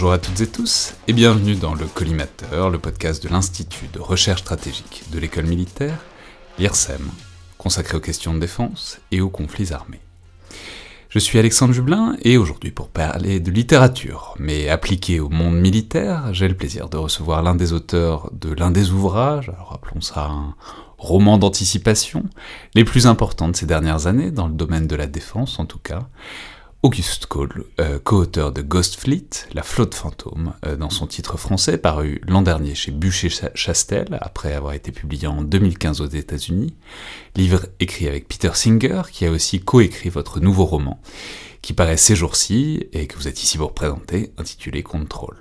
Bonjour à toutes et tous et bienvenue dans le Collimateur, le podcast de l'Institut de recherche stratégique de l'école militaire, l'IRSEM, consacré aux questions de défense et aux conflits armés. Je suis Alexandre Jublin et aujourd'hui pour parler de littérature, mais appliquée au monde militaire, j'ai le plaisir de recevoir l'un des auteurs de l'un des ouvrages, alors appelons ça un roman d'anticipation, les plus importants de ces dernières années, dans le domaine de la défense en tout cas, Auguste Cole, euh, co-auteur de Ghost Fleet, La flotte fantôme, euh, dans son titre français, paru l'an dernier chez Bûcher-Chastel, après avoir été publié en 2015 aux États-Unis. Livre écrit avec Peter Singer, qui a aussi co-écrit votre nouveau roman, qui paraît ces jours-ci et que vous êtes ici pour présenter, intitulé Control.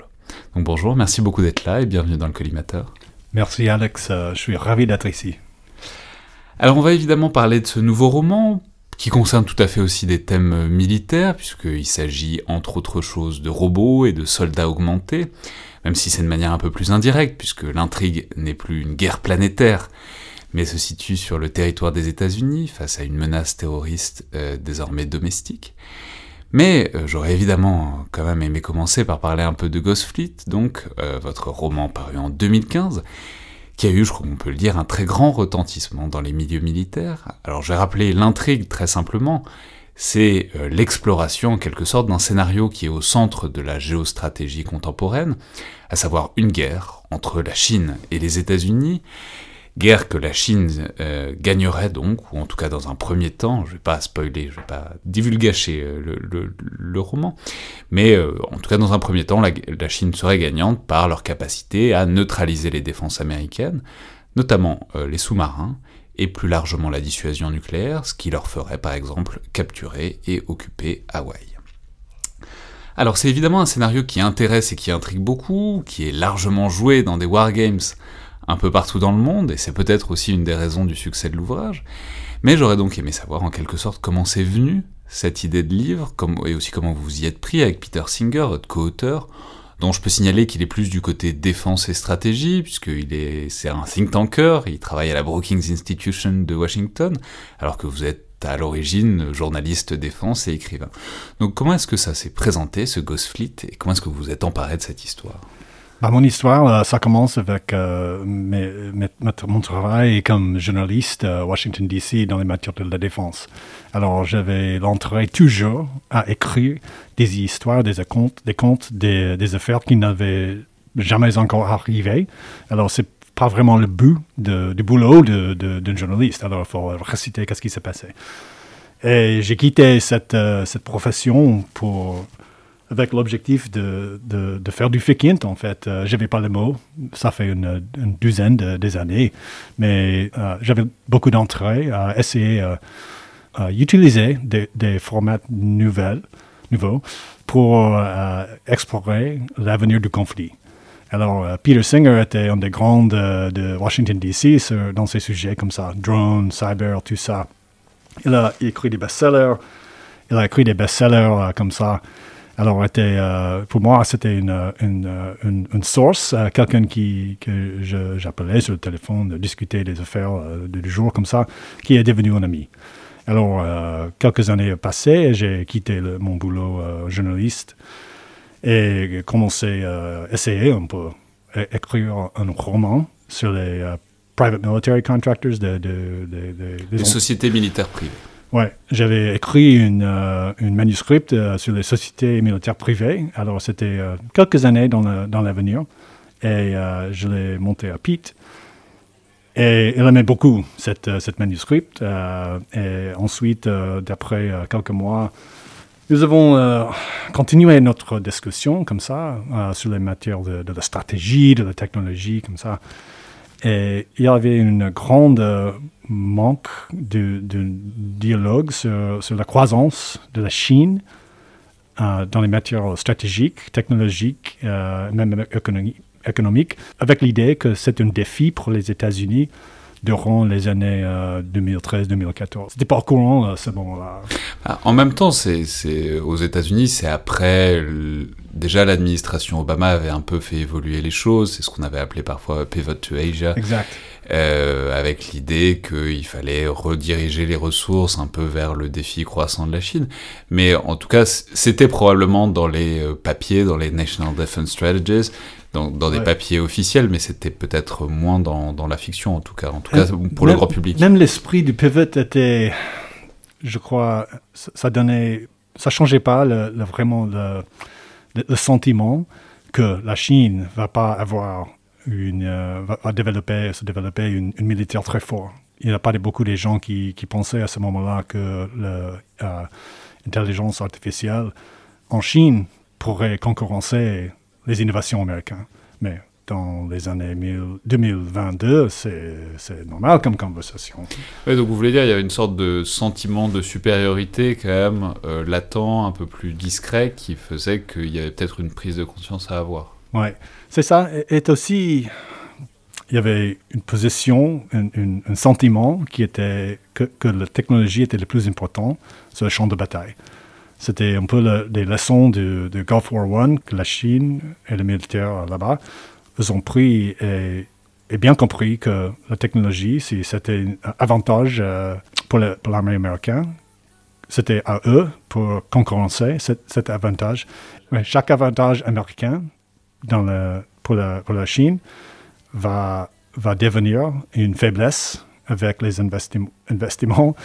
Donc bonjour, merci beaucoup d'être là et bienvenue dans le collimateur. Merci Alex, euh, je suis ravi d'être ici. Alors on va évidemment parler de ce nouveau roman, qui concerne tout à fait aussi des thèmes militaires, puisqu'il s'agit entre autres choses de robots et de soldats augmentés, même si c'est de manière un peu plus indirecte, puisque l'intrigue n'est plus une guerre planétaire, mais se situe sur le territoire des États-Unis, face à une menace terroriste euh, désormais domestique. Mais euh, j'aurais évidemment quand même aimé commencer par parler un peu de Ghost Fleet, donc euh, votre roman paru en 2015, qui a eu, je crois qu'on peut le dire, un très grand retentissement dans les milieux militaires. Alors je vais rappeler l'intrigue très simplement, c'est euh, l'exploration en quelque sorte d'un scénario qui est au centre de la géostratégie contemporaine, à savoir une guerre entre la Chine et les États-Unis, Guerre que la Chine euh, gagnerait donc, ou en tout cas dans un premier temps, je ne vais pas spoiler, je vais pas divulgacher euh, le, roman, mais euh, en tout cas dans un premier temps, la, la, Chine serait gagnante par leur capacité à neutraliser les défenses américaines, notamment les sous-marins, et plus largement la dissuasion nucléaire, ce qui leur ferait par exemple capturer et occuper Hawaï. Alors c'est évidemment un scénario qui intéresse et qui intrigue beaucoup, qui est largement joué dans des wargames un peu partout dans le monde, et c'est peut-être aussi une des raisons du succès de l'ouvrage. Mais j'aurais donc aimé savoir en quelque sorte comment c'est venu cette idée de livre, et aussi comment vous vous y êtes pris avec Peter Singer, votre co-auteur, dont je peux signaler qu'il est plus du côté défense et stratégie, puisqu'il est, c'est un think tanker, il travaille à la Brookings Institution de Washington, alors que vous êtes à l'origine journaliste défense et écrivain. Donc comment est-ce que ça s'est présenté, ce Ghost Fleet, et comment est-ce que vous vous êtes emparé de cette histoire? Bah, mon histoire, euh, ça commence avec euh, mon travail comme journaliste à Washington, D.C. dans les matières de la défense. Alors, j'avais l'entrée toujours à écrire des histoires, des contes, des, contes, des, affaires qui n'avaient jamais encore arrivé. Alors, c'est pas vraiment le but du boulot d'un journaliste. Alors, il faut réciter qu'est-ce qui s'est passé. Et j'ai quitté cette, euh, cette profession pour avec l'objectif de, de, faire du fake int, en fait. Euh, je n'avais pas le mot, ça fait une, une douzaine des années, mais euh, j'avais beaucoup d'entrées à essayer d'utiliser euh, des, formats nouvelles, nouveaux pour explorer l'avenir du conflit. Alors, Peter Singer était un des grands de Washington, D.C. dans ces sujets comme ça, drones, cyber, tout ça. Il a écrit des best-sellers, il a écrit des best-sellers comme ça. Alors, était, euh, pour moi, c'était une, une, une, source, euh, quelqu'un qui, que j'appelais sur le téléphone, de discuter des affaires euh, du jour comme ça, qui est devenu un ami. Alors, quelques années passées, j'ai quitté mon boulot journaliste et commencé à essayer un peu écrire un roman sur les private military contractors de, de, des sociétés militaires privées. Oui, j'avais écrit une, euh, euh, sur les sociétés militaires privées. Alors, c'était euh, quelques années dans l'avenir. et je l'ai monté à Pete. Et il aimait beaucoup cette, cette et ensuite, d'après quelques mois, nous avons continué notre discussion comme ça sur les matières de, la stratégie, de la technologie, comme ça. Et il y avait une grande manque de, dialogue sur, la croissance de la Chine euh, dans les matières stratégiques, technologiques, euh, même économiques, avec l'idée que c'est un défi pour les États-Unis durant les années 2013-2014. C'était pas courant à ce moment-là. Ah, en même temps, c'est aux États-Unis, c'est après. déjà, l'administration Obama avait un peu fait évoluer les choses. C'est ce qu'on avait appelé parfois pivot to Asia. Exact. Euh, avec l'idée qu'il fallait rediriger les ressources un peu vers le défi croissant de la Chine. Mais en tout cas, c'était probablement dans les euh, papiers, dans les National Defense Strategies, dans, des papiers officiels, mais c'était peut-être moins dans, dans, la fiction, en tout cas, en tout cas pour le grand public. Même l'esprit du pivot était, je crois, ça donnait, ça changeait pas le, vraiment le, le, sentiment que la Chine va pas avoir une, euh, va, développer, se développer une, militaire très forte. Il n'y a pas beaucoup de gens qui, qui pensaient à ce moment-là que l'intelligence euh, artificielle en Chine pourrait concurrencer les innovations américaines. Mais dans les années 2022, c'est normal comme conversation. donc vous voulez dire, il y a une sorte de sentiment de supériorité quand même euh, latent, un peu plus discret, qui faisait qu'il y avait peut-être une prise de conscience à avoir. Oui, c'est ça. Et aussi, il y avait une position, un, sentiment qui était que, la technologie était le plus important sur le champ de bataille. C'était un peu des leçons de, Gulf War I que la Chine et les militaires là-bas ont pris et, bien compris que la technologie, si c'était un avantage euh, pour l'armée américaine, c'était à eux pour concurrencer cet, avantage. chaque avantage américain dans le, pour, la, Chine va, va devenir une faiblesse avec les investissements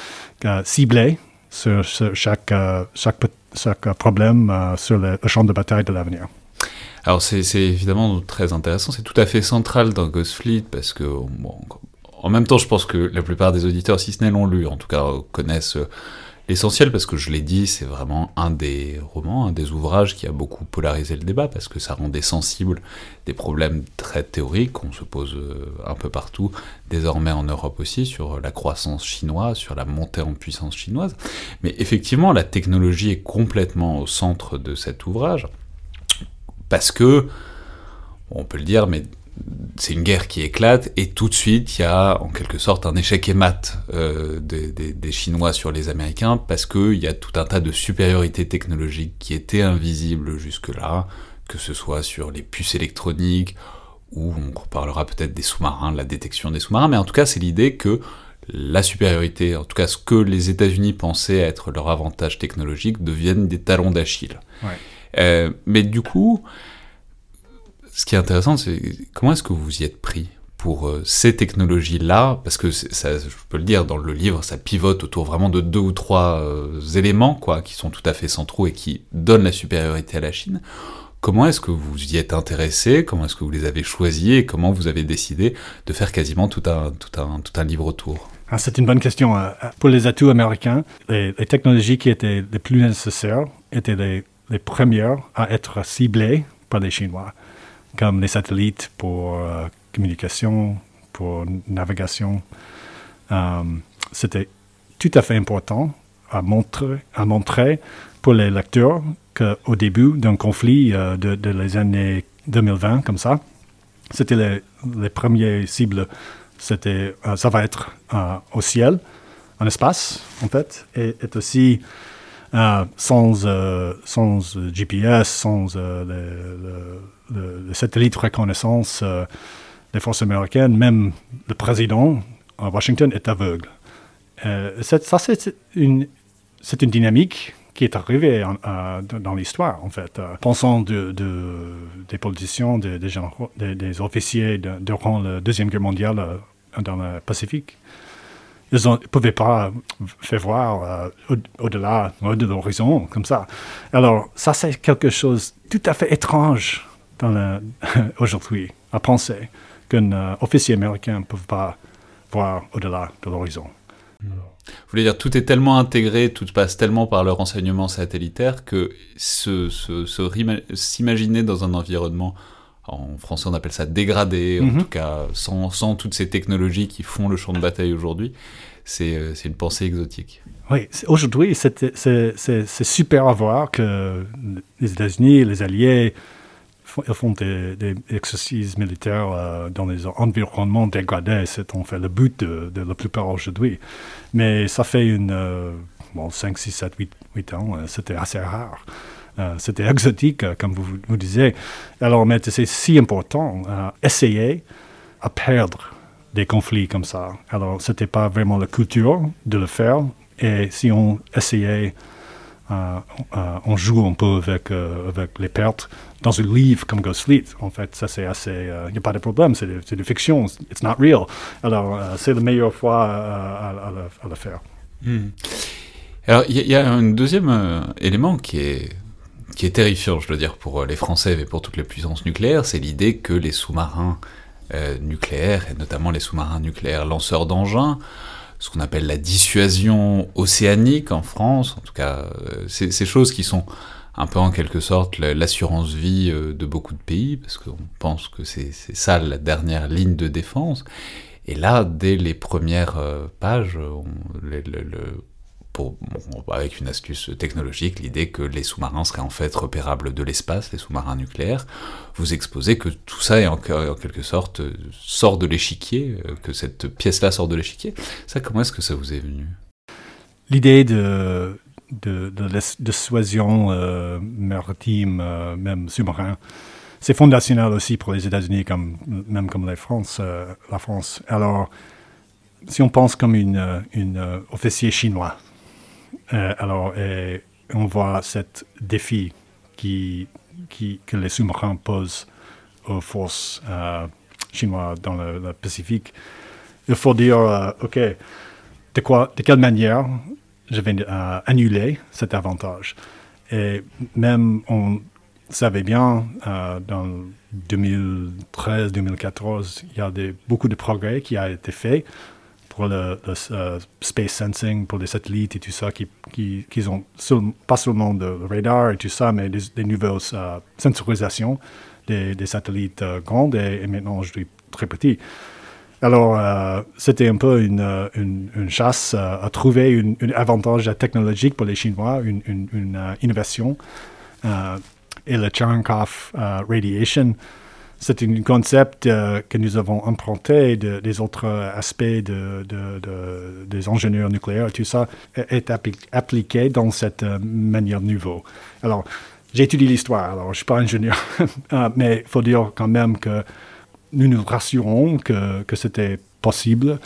euh, ciblés sur, chaque, euh, chaque, problème euh, sur le, champ de bataille de l'avenir. Alors c'est évidemment très intéressant, c'est tout à fait central dans Ghost Fleet parce que en même temps je pense que la plupart des auditeurs, si ce n'est l'ont lu, en tout cas connaissent L'essentiel, parce que je l'ai dit, c'est vraiment un des romans, un des ouvrages qui a beaucoup polarisé le débat, parce que ça rendait sensible des problèmes très théoriques qu'on se pose euh, un peu partout, désormais en Europe aussi, sur la croissance chinoise, sur la montée en puissance chinoise. Mais effectivement, la technologie est complètement au centre de cet ouvrage, parce que, on peut le dire, mais c'est une guerre qui éclate et tout de suite il y a en quelque sorte un échec émat euh, des, Chinois sur les Américains parce qu'il y a tout un tas de supériorités technologiques qui étaient invisibles jusque-là, que ce soit sur les puces électroniques ou on reparlera peut-être des sous-marins, de la détection des sous-marins, mais en tout cas c'est l'idée que la supériorité, en tout cas ce que les États-Unis pensaient être leur avantage technologique, deviennent des talons d'Achille. Euh, mais du coup, ce qui est intéressant, c'est comment est-ce que vous y êtes pris pour euh, ces technologies-là, parce que je peux le dire dans le livre, ça pivote autour vraiment de deux ou trois euh, éléments, quoi, qui sont tout à fait centraux et qui donnent la supériorité à la Chine. Comment est-ce que vous y êtes intéressé? Comment est-ce que vous les avez choisis? Et comment vous avez décidé de faire quasiment tout un, tout un, tout un livre autour? Ah, C'est une bonne question. Euh, pour les atouts américains, les, technologies qui étaient les plus nécessaires étaient les premières à être ciblées par les Chinois comme les satellites pour euh, communication, pour navigation. Euh, c'était tout à fait important à montrer, pour les lecteurs qu'au début d'un conflit euh, de, les années 2020, comme ça, c'était les, les premières cibles. C'était, ça va être au ciel, en espace, en fait, et, est aussi sans, sans GPS, sans satellite de reconnaissance euh, des forces américaines, même le président à Washington est aveugle. Euh, ça, c'est une, dynamique qui est arrivée dans l'histoire, en fait. Euh, pensant de, des politiciens, des, officiers durant la Deuxième Guerre mondiale dans le Pacifique, ils ne pouvaient pas faire voir au-delà de l'horizon, comme ça. Alors, ça, c'est quelque chose tout à fait étrange aujourd'hui à penser qu'un euh, officier américain ne peut pas voir au-delà de l'horizon. Vous voulez dire, tout est tellement intégré, tout passe tellement par le renseignement satellitaire que s'imaginer dans un environnement, en français on appelle ça dégradé, en mhm. tout cas sans, sans, toutes ces technologies qui font le champ de bataille aujourd'hui, c'est euh, une pensée exotique. Oui, aujourd'hui c'est super à voir que les États-Unis les Alliés ils font des, exercices militaires dans des environnements dégradés. C'est en fait le but de, la plupart aujourd'hui. Mais ça fait une, bon, 5, 6, 7, 8, 8 ans, c'était assez rare. c'était exotique, comme vous, vous disiez. Alors, mais c'est si important, essayer à perdre des conflits comme ça. Alors, ce n'était pas vraiment la culture de le faire. Et si on essayait, euh, euh, on joue un peu avec, euh, les pertes dans un livre comme Ghost Fleet. En fait, ça c'est assez. Il n'y a pas de problème, c'est de, de, fiction, it's not real. Alors, c'est la meilleure fois à, le, faire. Hmm. Alors, il y, a un deuxième élément qui est qui est terrifiant, je dois dire, pour les Français et pour toutes les puissances nucléaires, c'est l'idée que les sous-marins nucléaires, et notamment les sous-marins nucléaires lanceurs d'engins, ce qu'on appelle la dissuasion océanique en France, en tout cas, euh, ces choses qui sont un peu en quelque sorte l'assurance vie euh, de beaucoup de pays, parce qu'on pense que c'est ça la dernière ligne de défense. Et là, dès les premières pages, on, le, avec une astuce technologique, l'idée que les sous-marins seraient en fait repérables de l'espace, les sous-marins nucléaires, vous exposez que tout ça est en, quelque sorte euh, sort de l'échiquier, euh, que cette pièce-là sort de l'échiquier. Ça, comment est-ce que ça vous est venu? L'idée de, de, dissuasion euh, maritime, même sous-marin, c'est fondationnel aussi pour les États-Unis, même comme la France. Alors, si on pense comme une, une officier chinois, alors, on voit cet défi qui, qui, que les sous-marins posent aux forces euh, chinoises dans le, Pacifique. Il faut dire, euh, OK, de, quoi, de quelle manière je vais annuler cet avantage? Et même on savait bien, dans 2013-2014, il y a des, beaucoup de progrès qui a été fait pour le, euh, space sensing, pour les satellites et tout ça, qui, qui, qui ont pas seulement de radar et tout ça, mais des, nouvelles euh, sensorisations des, satellites euh, grands et, maintenant je dis très petits. Alors, c'était un peu une, une, chasse à trouver un avantage technologique pour les Chinois, une, une innovation. et le Cherenkov Radiation, c'est un concept euh, que nous avons emprunté des autres aspects de, des ingénieurs nucléaires, tout ça est appliqué dans cette euh, manière nouvelle. Alors, j'étudie l'histoire, alors je ne suis pas ingénieur, ah, mais il faut dire quand même que nous nous rassurons que, que c'était possible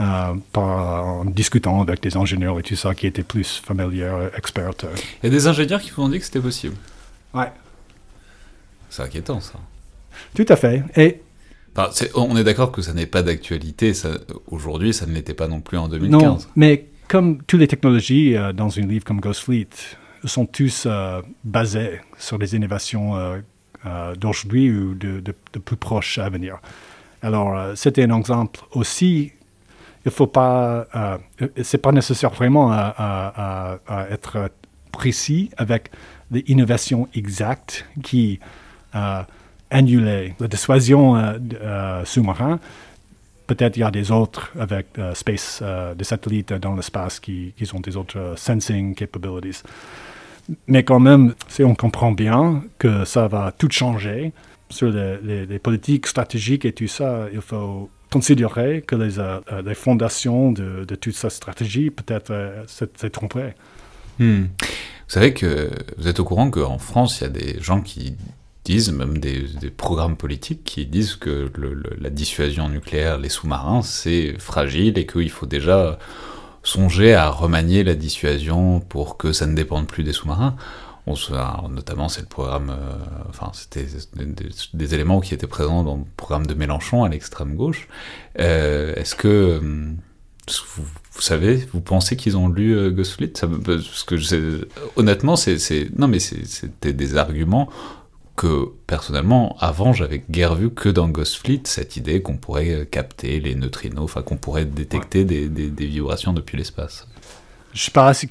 euh, en discutant avec des ingénieurs et tout ça qui étaient plus familiers, experts. Il y a des ingénieurs qui vous ont dit que c'était possible? Ouais. C'est inquiétant ça. Tout à fait. Et on est d'accord que ça n'est pas d'actualité. Aujourd'hui, ça ne l'était pas non plus en 2015. Non, mais comme toutes les technologies euh, dans un livre comme Ghost Fleet sont tous euh, basées sur les innovations euh, d'aujourd'hui ou de, plus proches à venir. Alors, c'était un exemple aussi. Il faut pas. c'est pas nécessaire vraiment à, à, être précis avec les innovations exactes qui annuler la dissuasion euh, euh, sous-marin. Peut-être il y a des autres avec euh, des satellites dans l'espace qui, qui, ont des autres sensing capabilities. Mais quand même, si on comprend bien que ça va tout changer sur les, politiques stratégiques et tout ça, il faut considérer que les, les fondations de, de, toute cette stratégie peut-être s'est trompées. Hmm. Vous savez que vous êtes au courant qu'en France, il y a des gens qui disent, même des, programmes politiques qui disent que la dissuasion nucléaire, les sous-marins, c'est fragile et qu'il faut déjà songer à remanier la dissuasion pour que ça ne dépende plus des sous-marins. Notamment, c'est le programme, euh, enfin, c'était des, éléments qui étaient présents dans le programme de Mélenchon à l'extrême gauche. Euh, est-ce que, vous, savez, vous pensez qu'ils ont lu euh, honnêtement, c'est, non, mais c'était des arguments que personnellement, avant, j'avais guère vu que dans Ghost Fleet cette idée qu'on pourrait euh, capter les neutrinos, enfin qu'on pourrait détecter des, des, vibrations depuis l'espace. Je ne sais pas si,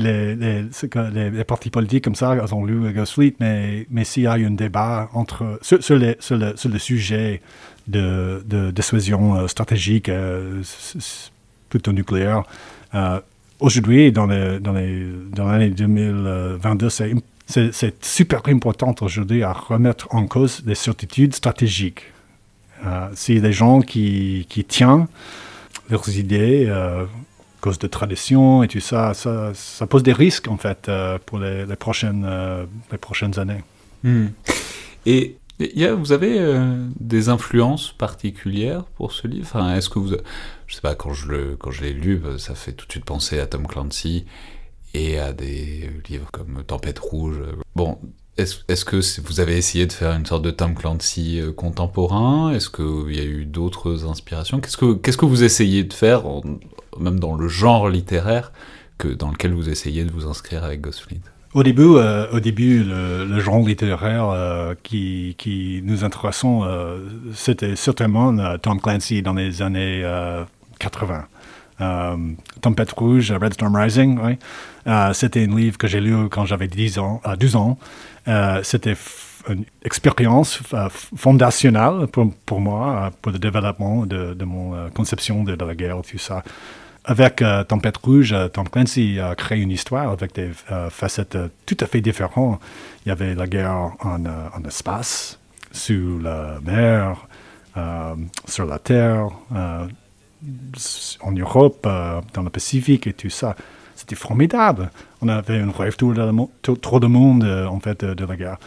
les, les, les, partis politiques comme ça ont lu Ghost Fleet, mais, mais s'il y a eu un débat entre, sur, sur, sur, le, sur le, sujet de, de dissuasion euh, stratégique, euh, plutôt nucléaire, aujourd'hui, dans l'année dans 2022, c'est c'est super important aujourd'hui à remettre en cause les certitudes stratégiques. Euh, si des gens qui, qui tiennent leurs idées euh, cause de tradition et tout ça, ça, pose des risques en fait euh, pour les, prochaines, euh, les prochaines années. Hmm. Et il vous avez des influences particulières pour ce livre? Enfin, Est-ce que vous, je sais pas, quand je l'ai lu, ça fait tout de suite penser à Tom Clancy et à des livres comme Tempête rouge. Bon, est-ce est que vous avez essayé de faire une sorte de Tom Clancy euh, contemporain? Est-ce qu'il y a eu d'autres inspirations? Qu'est-ce que vous essayez de faire, même dans le genre littéraire, que dans lequel vous essayez de vous inscrire avec Ghostfleet Au début, euh, au début le, genre littéraire euh, qui, nous intéressons, c'était certainement Tom Clancy dans les années euh, 80. Euh, Tempête rouge, Red Storm Rising. Euh, c'était un livre que j'ai lu quand j'avais 10 ans, euh, 12 ans. Euh, c'était f- une expérience fondationnelle pour, moi, pour le développement de, mon conception de, la guerre, tout ça. Avec Tempête Rouge, Tom Clancy a créé une histoire avec des facettes tout à fait différentes. Il y avait la guerre en, en espace, sous la mer, sur la terre, en Europe, euh, dans le Pacifique et tout ça. C'était formidable. On avait un rêve tour de tour de monde, euh, en fait, de, de la guerre.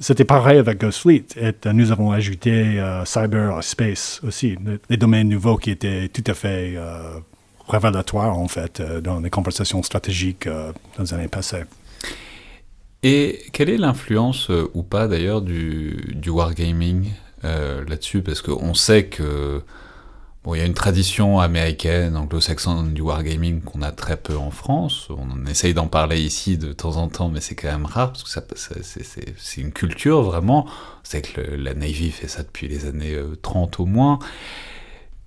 C'était pareil avec Ghost Fleet. Et euh, nous avons ajouté cyber space aussi, les domaines nouveaux qui étaient tout à fait révélatoires, en fait, dans les conversations stratégiques euh, dans les années passées. Et quelle est l'influence ou pas d'ailleurs du, du wargaming là-dessus? Parce qu'on sait que bon, il y a une tradition américaine, anglo-saxonne du wargaming qu'on a très peu en France. On essaye d'en parler ici de temps en temps, mais c'est quand même rare parce que ça, ça- c'est- une culture vraiment. C'est que le- la Navy fait ça depuis les années euh, 30 au moins.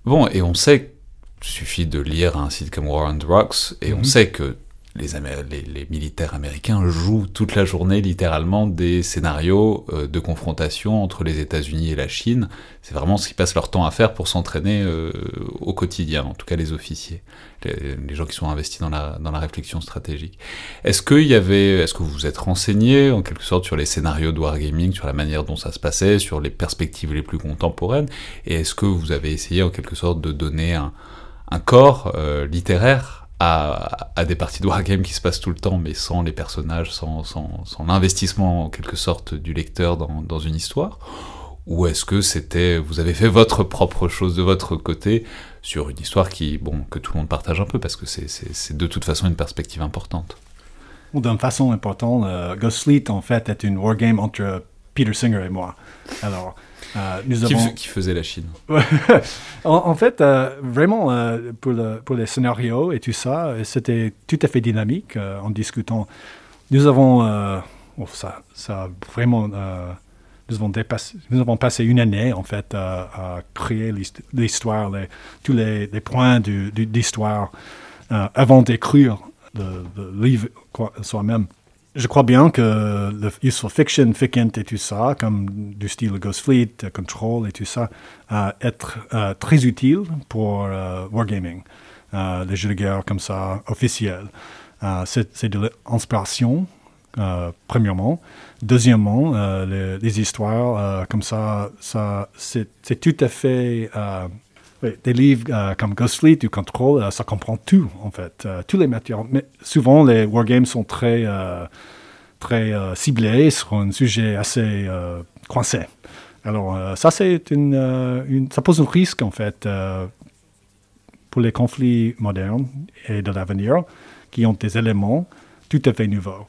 Bon, et on sait qu'il suffit de lire un site comme War the Rocks, et on Mhm. sait que les, les, militaires américains jouent toute la journée littéralement des scénarios euh, de confrontation entre les États-Unis et la Chine. C'est vraiment ce qu'ils passent leur temps à faire pour s'entraîner euh, au quotidien, en tout cas les officiers, les, gens qui sont investis dans la, réflexion stratégique. Est-ce qu'il y avait, est-ce que vous vous êtes renseigné en quelque sorte sur les scénarios de wargaming, sur la manière dont ça se passait, sur les perspectives les plus contemporaines, et est-ce que vous avez essayé en quelque sorte de donner un, un corps euh, littéraire à, des parties de wargame qui se passent tout le temps, mais sans les personnages, sans, l'investissement en quelque sorte du lecteur dans, une histoire? Ou est-ce que c'était, vous avez fait votre propre chose de votre côté sur une histoire qui, bon, que tout le monde partage un peu, parce que c'est- de toute façon une perspective importante? D'une façon importante, euh, Ghost Fleet, en fait, est une wargame entre Peter Singer et moi. Alors, euh, nous qui, avons... f- qui faisait la Chine en, en fait, euh, vraiment, euh, pour, le- pour les scénarios et tout ça, c'était tout à fait dynamique en discutant. Nous avons, oh, ça, ça vraiment, nous, avons dépassé- nous avons passé une année en fait à, créer l'hist- l'histoire, les- tous les, les points du- du- d'histoire euh, avant d'écrire le, le livre soi-même. Je crois bien que le useful fiction, Ficant et tout ça, comme du style Ghost Fleet, Control et tout ça, euh, être très utile pour euh, wargaming, euh, les jeux de guerre comme ça officiels. Euh, c'est de l'inspiration, premièrement. Deuxièmement, les, les histoires comme ça, ça c'est tout à fait oui, des livres euh, comme Ghost Fleet ou Control, euh, ça comprend tout, en fait, euh, tous les matières. Mais souvent, les wargames sont très, euh, très euh, ciblés sur un sujet assez coincé. Alors, ça, pose un risque, en fait, pour les conflits modernes et de l'avenir, qui ont des éléments tout à fait nouveaux.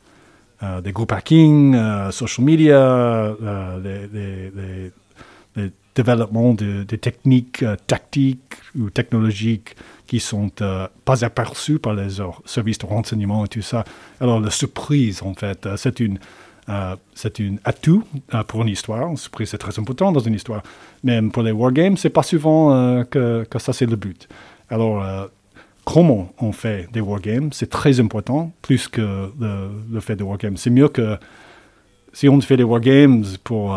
Des groupes hacking, social media, les, les- les- les développements de, techniques euh, tactiques ou technologiques qui sont euh, pas aperçus par les services de renseignement et tout ça. Alors la surprise, en fait, euh, c'est une c'est un atout pour une histoire. Une surprise, c'est très important dans une histoire. Même pour les wargames, c'est pas souvent que, que ça c'est le but. Alors comment on fait des wargames, c'est très important, plus que le, le fait des wargames. C'est mieux que si on fait des wargames pour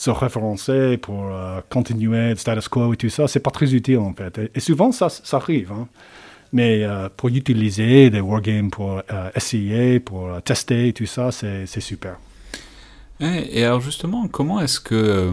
se référencer, pour euh, continuer le status quo et tout ça, c'est pas très utile en fait. Et, et souvent, ça, ça arrive. hein. Mais pour utiliser des wargames pour essayer, pour tester, tout ça, c'est super. Et alors justement, comment est-ce que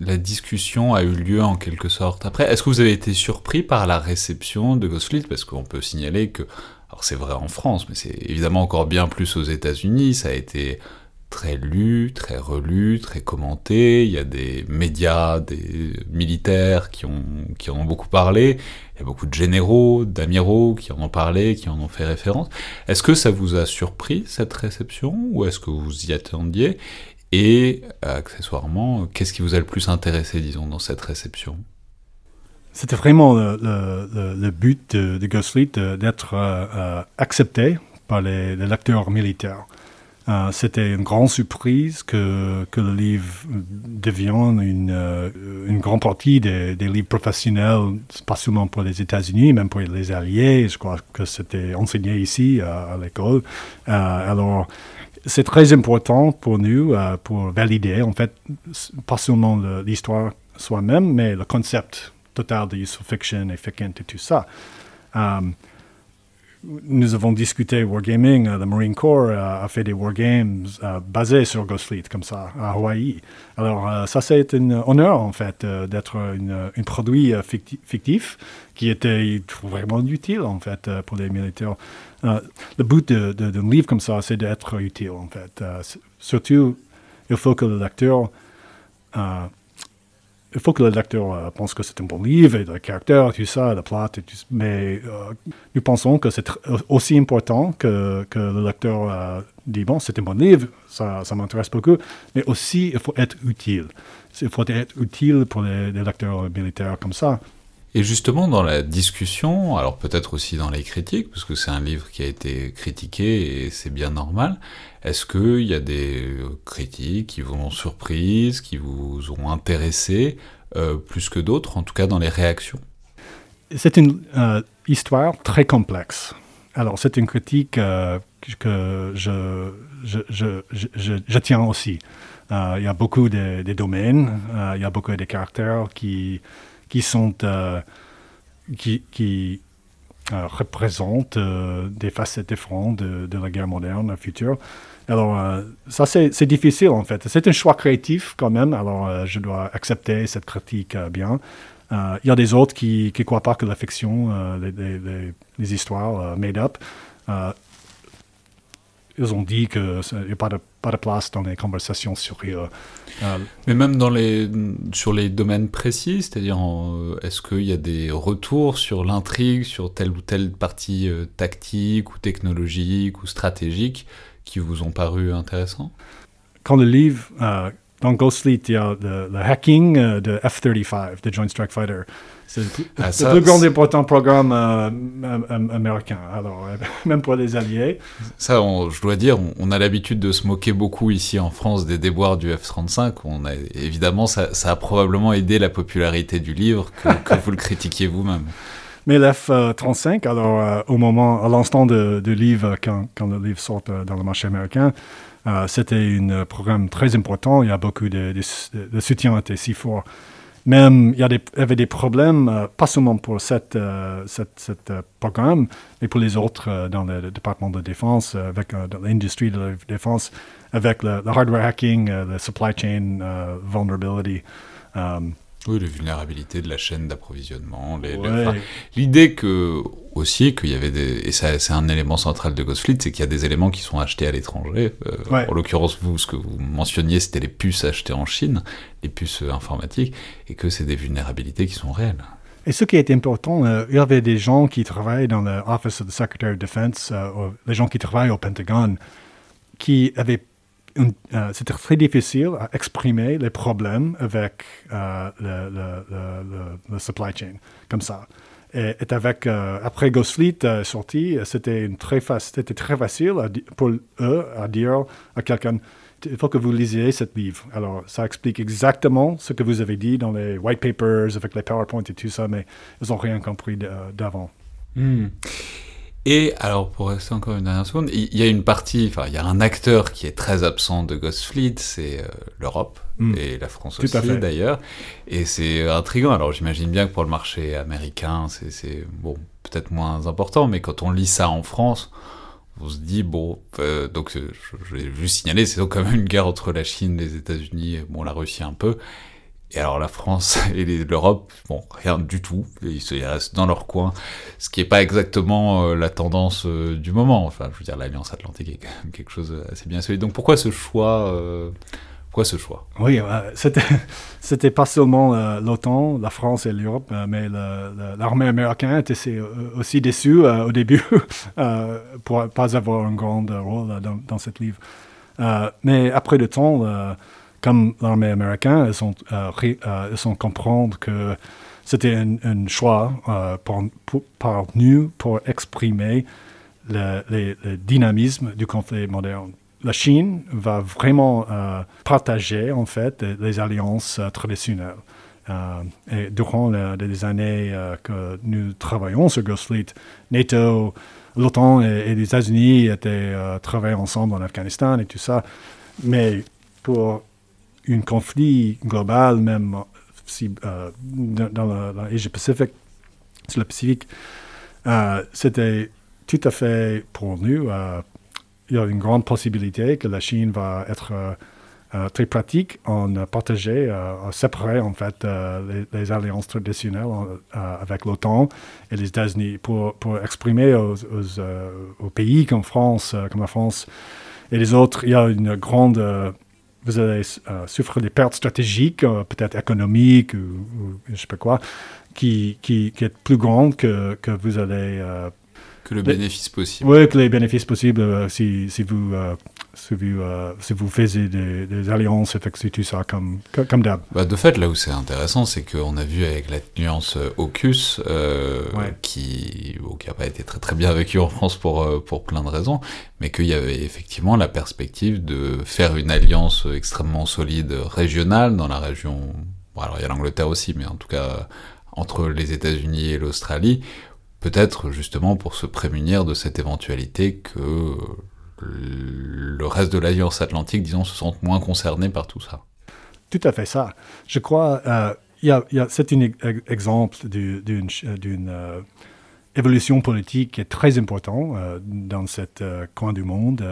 la discussion a eu lieu en quelque sorte? Après Est-ce que vous avez été surpris par la réception de Ghostfleet? Parce qu'on peut signaler que, alors c'est vrai en France, mais c'est évidemment encore bien plus aux États-Unis, ça a été très lu, très relu, très commenté. Il y a des médias, des militaires qui, en ont beaucoup parlé. Il y a beaucoup de généraux, d'amiraux qui en ont parlé, qui en ont fait référence. Est-ce que ça vous a surpris, cette réception, ou est-ce que vous y attendiez? Et, accessoirement, qu'est-ce qui vous a le plus intéressé, disons, dans cette réception? C'était vraiment le, but de, de d'être euh, euh, accepté par les lecteurs militaires. Euh, c'était une grande surprise que, le livre devienne une, euh, grande partie des, livres professionnels, pas seulement pour les États-Unis, même pour les Alliés. Je crois que c'était enseigné ici à, l'école. Euh, alors, c'est très important pour nous, pour valider, en fait, pas seulement l'histoire soi-même, mais le concept total de use fiction et et tout ça nous avons discuté wargaming. Euh, le Marine Corps euh, a fait des wargames euh, basés sur Ghost Fleet, comme ça, à Hawaï. Alors, ça, c'est un honneur, en fait, d'être un produit fictif qui était vraiment utile, en fait, pour les militaires. le but d'un livre comme ça, c'est d'être utile, en fait. surtout, il faut que le lecteur il faut que le lecteur euh, pense que c'est un bon livre, et le caractère, tout ça, le plot, et tout, mais euh, nous pensons que c'est aussi important que, le lecteur euh, dit, bon, c'est un bon livre, ça, ça m'intéresse beaucoup, mais aussi il faut être utile. Il faut être utile pour les, lecteurs militaires comme ça. Et justement, dans la discussion, alors peut-être aussi dans les critiques, parce que c'est un livre qui a été critiqué et c'est bien normal, est-ce qu'il y a des critiques qui vous ont surprise, qui vous ont intéressé, euh, plus que d'autres, en tout cas dans les réactions? C'est une euh, histoire très complexe. Alors, c'est une critique euh, que je, je, tiens aussi. il y a beaucoup de, domaines, il y a beaucoup de caractères qui, qui sont. qui, qui représentent des facettes différentes de, de, la guerre moderne future. Alors, euh, ça, c'est difficile, en fait. C'est un choix créatif, quand même. Alors, euh, je dois accepter cette critique euh, bien. Il y a des autres qui ne croient pas que la fiction, les, les, histoires made up, ils ont dit qu'il n'y a pas de, pas de place dans les conversations sur Mais même dans les, sur les domaines précis, c'est-à-dire est-ce qu'il y a des retours sur l'intrigue, sur telle ou telle partie tactique ou technologique ou stratégique qui vous ont paru intéressants? Quand le livre, euh, dans Ghost Fleet, il y a le, hacking euh, de F-35, de Joint Strike Fighter. C'est le, ah, plus grand et important programme euh, américain, alors même pour les alliés. Ça, je dois dire, on, a l'habitude de se moquer beaucoup ici en France des déboires du F-35. On a, évidemment, ça, ça, a probablement aidé la popularité du livre que, que vous le critiquiez vous-même. Mais l'F-35, alors euh, au moment, à l'instant de, livre, quand, quand, le livre sort euh, dans le marché américain, euh, c'était un programme très important. Il y a beaucoup de, de, soutien était si fort. Même il y, avait des problèmes, pas seulement pour cette, cette, programme, mais pour les autres dans le, département de défense, avec l'industrie de la défense, avec le, hardware hacking, le supply chain vulnerability. Oui, les vulnérabilités de la chaîne d'approvisionnement. L'idée que aussi qu'il y avait des et c'est un élément central de Ghostfleet, c'est qu'il y a des éléments qui sont achetés à l'étranger. Euh, en l'occurrence, vous, ce que vous mentionniez, c'était les puces achetées en Chine, les puces euh, informatiques, et que c'est des vulnérabilités qui sont réelles. Et ce qui est important, euh, il y avait des gens qui travaillent dans l'Office of the Secretary of Defense, les gens qui travaillent au Pentagone, qui avaient euh, c'était très difficile à exprimer les problèmes avec euh, le, supply chain, comme ça. Et, avec, euh, après Ghostfleet est sorti, c'était très, facile pour eux à dire à quelqu'un il faut que vous lisiez ce livre. Alors, ça explique exactement ce que vous avez dit dans les white papers, avec les PowerPoint et tout ça, mais ils n'ont rien compris d'avant. Hmm. Et alors, pour rester encore une dernière seconde, il y a une partie, enfin, il y a un acteur qui est très absent de Ghost Fleet, c'est euh, l'Europe, mm. et la France aussi d'ailleurs. Et c'est intriguant. Alors, j'imagine bien que pour le marché américain, c'est bon, peut-être moins important, mais quand on lit ça en France, on se dit, bon, euh, donc euh, je, vais juste signaler, c'est quand même une guerre entre la Chine, les États-Unis, bon, la Russie un peu, et alors la France et l'Europe, bon, rien du tout. Ils, se, restent dans leur coin, ce qui n'est pas exactement euh, la tendance euh, du moment. Enfin, je veux dire, l'Alliance Atlantique est quand même quelque chose assez bien solide. Donc pourquoi ce choix euh, Pourquoi ce choix? Oui, c'était, pas seulement l'OTAN, la France et l'Europe, mais l'armée américaine était aussi déçue au début pour pas avoir un grand rôle dans, dans ce livre. mais après le temps comme l'armée américaine, elles ont, euh, euh, comprendre que c'était un, choix euh, par, pour exprimer le, dynamisme du conflit moderne. La Chine va vraiment partager en fait les alliances traditionnelles. et durant les années que nous travaillons sur Ghost Fleet, NATO, l'OTAN et, les États-Unis étaient travaillés ensemble en Afghanistan et tout ça. Mais pour un conflit global, même si, euh, dans, l'Asie Pacifique, sur le Pacifique, euh, c'était tout à fait pour nous. Euh, il y a une grande possibilité que la Chine va être très pratique en partager, en séparer en fait les, alliances traditionnelles avec l'OTAN et les États-Unis pour, pour exprimer aux, aux, pays comme France, comme la France et les autres, il y a une grande vous allez euh, souffrir des pertes stratégiques, euh, peut-être économiques ou, je ne sais pas quoi, qui, qui, qui, est plus grande que, que vous allez euh, que le bénéfice possible. Oui, que les bénéfices possibles si, si, vous, si, vous, euh, si vous faisiez des, des alliances, c'est tout ça comme, comme d'hab. Bah, de fait, là où c'est intéressant, c'est qu'on a vu avec la nuance AUKUS, qui n'a pas été très très bien vécue en France pour, pour plein de raisons, mais qu'il y avait effectivement la perspective de faire une alliance extrêmement solide régionale dans la région. Bon, alors il y a l'Angleterre aussi, mais en tout cas entre les États-Unis et l'Australie, Peut-être justement pour se prémunir de cette éventualité que le reste de l'Alliance Atlantique, disons, se sente moins concerné par tout ça. Tout à fait ça. Je crois, euh, c'est un exemple d'une euh, évolution politique est très importante euh, dans ce coin du monde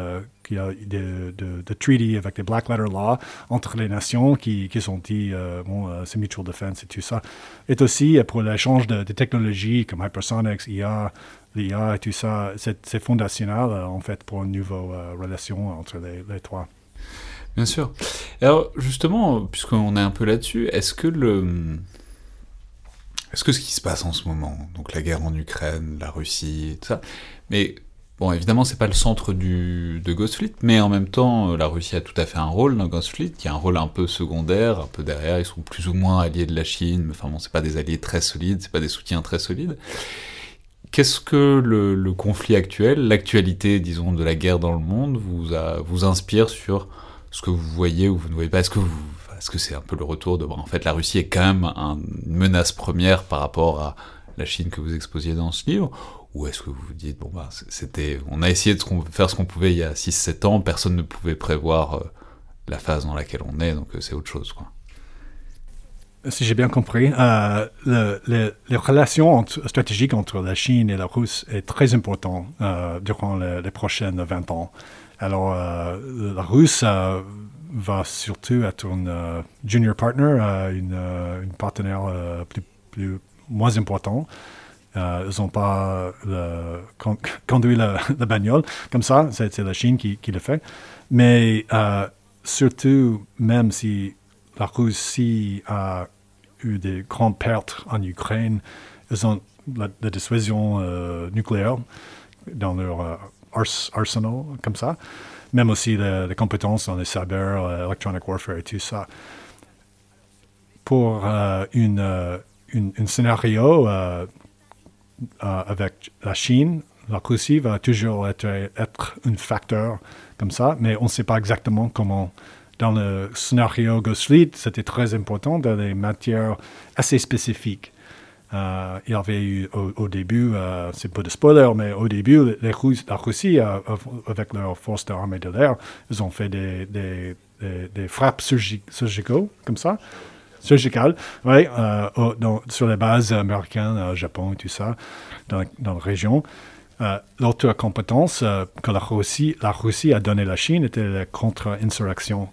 il y a des de, de avec des Black Letter Law entre les nations qui, qui sont dit, euh, bon, euh, c'est mutual defense et tout ça. Et aussi euh, pour l'échange de, technologies comme hypersonics, IA, l'IA et tout ça, c'est fondationnel en fait pour une nouvelle relation entre les, les, trois. Bien sûr. Alors justement, puisqu'on est un peu là-dessus, est-ce que le... Est-ce que ce qui se passe en ce moment, donc la guerre en Ukraine, la Russie, tout ça, mais Bon, évidemment, c'est pas le centre du, de Ghost Fleet, mais en même temps, euh, la Russie a tout à fait un rôle dans Ghost Fleet, qui a un rôle un peu secondaire, un peu derrière. Ils sont plus ou moins alliés de la Chine, mais enfin bon, c'est pas des alliés très solides, c'est pas des soutiens très solides. Qu'est-ce que le, conflit actuel, l'actualité, disons, de la guerre dans le monde, vous, vous inspire sur ce que vous voyez ou vous ne voyez pas? Est-ce que vous, est-ce que c'est un peu le retour de, bon, en fait, la Russie est quand même une menace première par rapport à la Chine que vous exposiez dans ce livre ou est-ce que vous vous dites, bon, bah, c'était, on a essayé de faire ce qu'on pouvait il y a 6-7 ans, personne ne pouvait prévoir euh, la phase dans laquelle on est, donc euh, c'est autre chose. Si j'ai bien compris, euh, les relations stratégiques entre la Chine et la Russie est très important durant les, prochaines 20 ans. Alors, la Russie va surtout être un junior partner, une, une partenaire plus, plus, moins important. Euh, ils n'ont pas conduit la, bagnole comme ça, c'est la Chine qui, le fait. Mais euh, surtout, même si la Russie a eu des grandes pertes en Ukraine, ils ont la, dissuasion euh, nucléaire dans leur arsenal, comme ça. Même aussi les, compétences dans les cyber, electronic warfare et tout ça. Pour une, un scénario euh, avec la Chine, la Russie va toujours être, être un facteur comme ça, mais on ne sait pas exactement comment. Dans le scénario Ghost Fleet, c'était très important dans des matières assez spécifiques. Euh, il y avait eu au, début, euh, c'est pas de spoiler, mais au début, la Russie, euh, avec leurs forces d'armée de l'air, ils ont fait des, frappes surgicales, comme ça, surgicales, oui, sur les bases américaines, Japon et tout ça, dans, dans la région. L'autre compétence que la Russie, la Russie a donnée à la Chine était la contre-insurrection.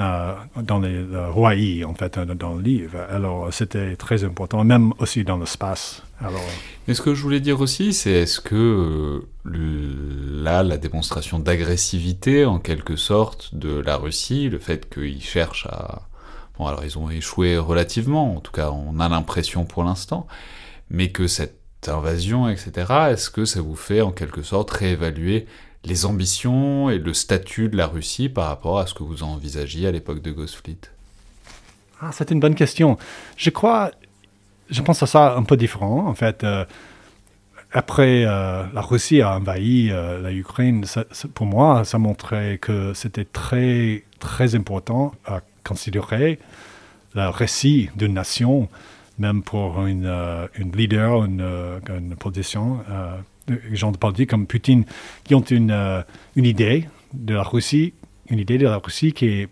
Euh, dans les le en fait, dans le livre. Alors, c'était très important, même aussi dans l'espace. Alors... Et ce que je voulais dire aussi, c'est est-ce que euh, là, la démonstration d'agressivité, en quelque sorte, de la Russie, le fait qu'ils cherchent à... Bon, alors ils ont échoué relativement, en tout cas, on a l'impression pour l'instant, mais que cette invasion, etc., est-ce que ça vous fait en quelque sorte réévaluer les ambitions et le statut de la Russie par rapport à ce que vous envisagiez à l'époque de Ghost Fleet ah, C'est une bonne question. Je crois, je pense à ça un peu différent. En fait, euh, après euh, la Russie a envahi euh, la Ukraine, pour moi, ça montrait que c'était très, très important à considérer le récit d'une nation, même pour une, une leader, une, une position gens de politique comme Poutine qui ont une, euh, une idée de la Russie, une idée de la Russie qui est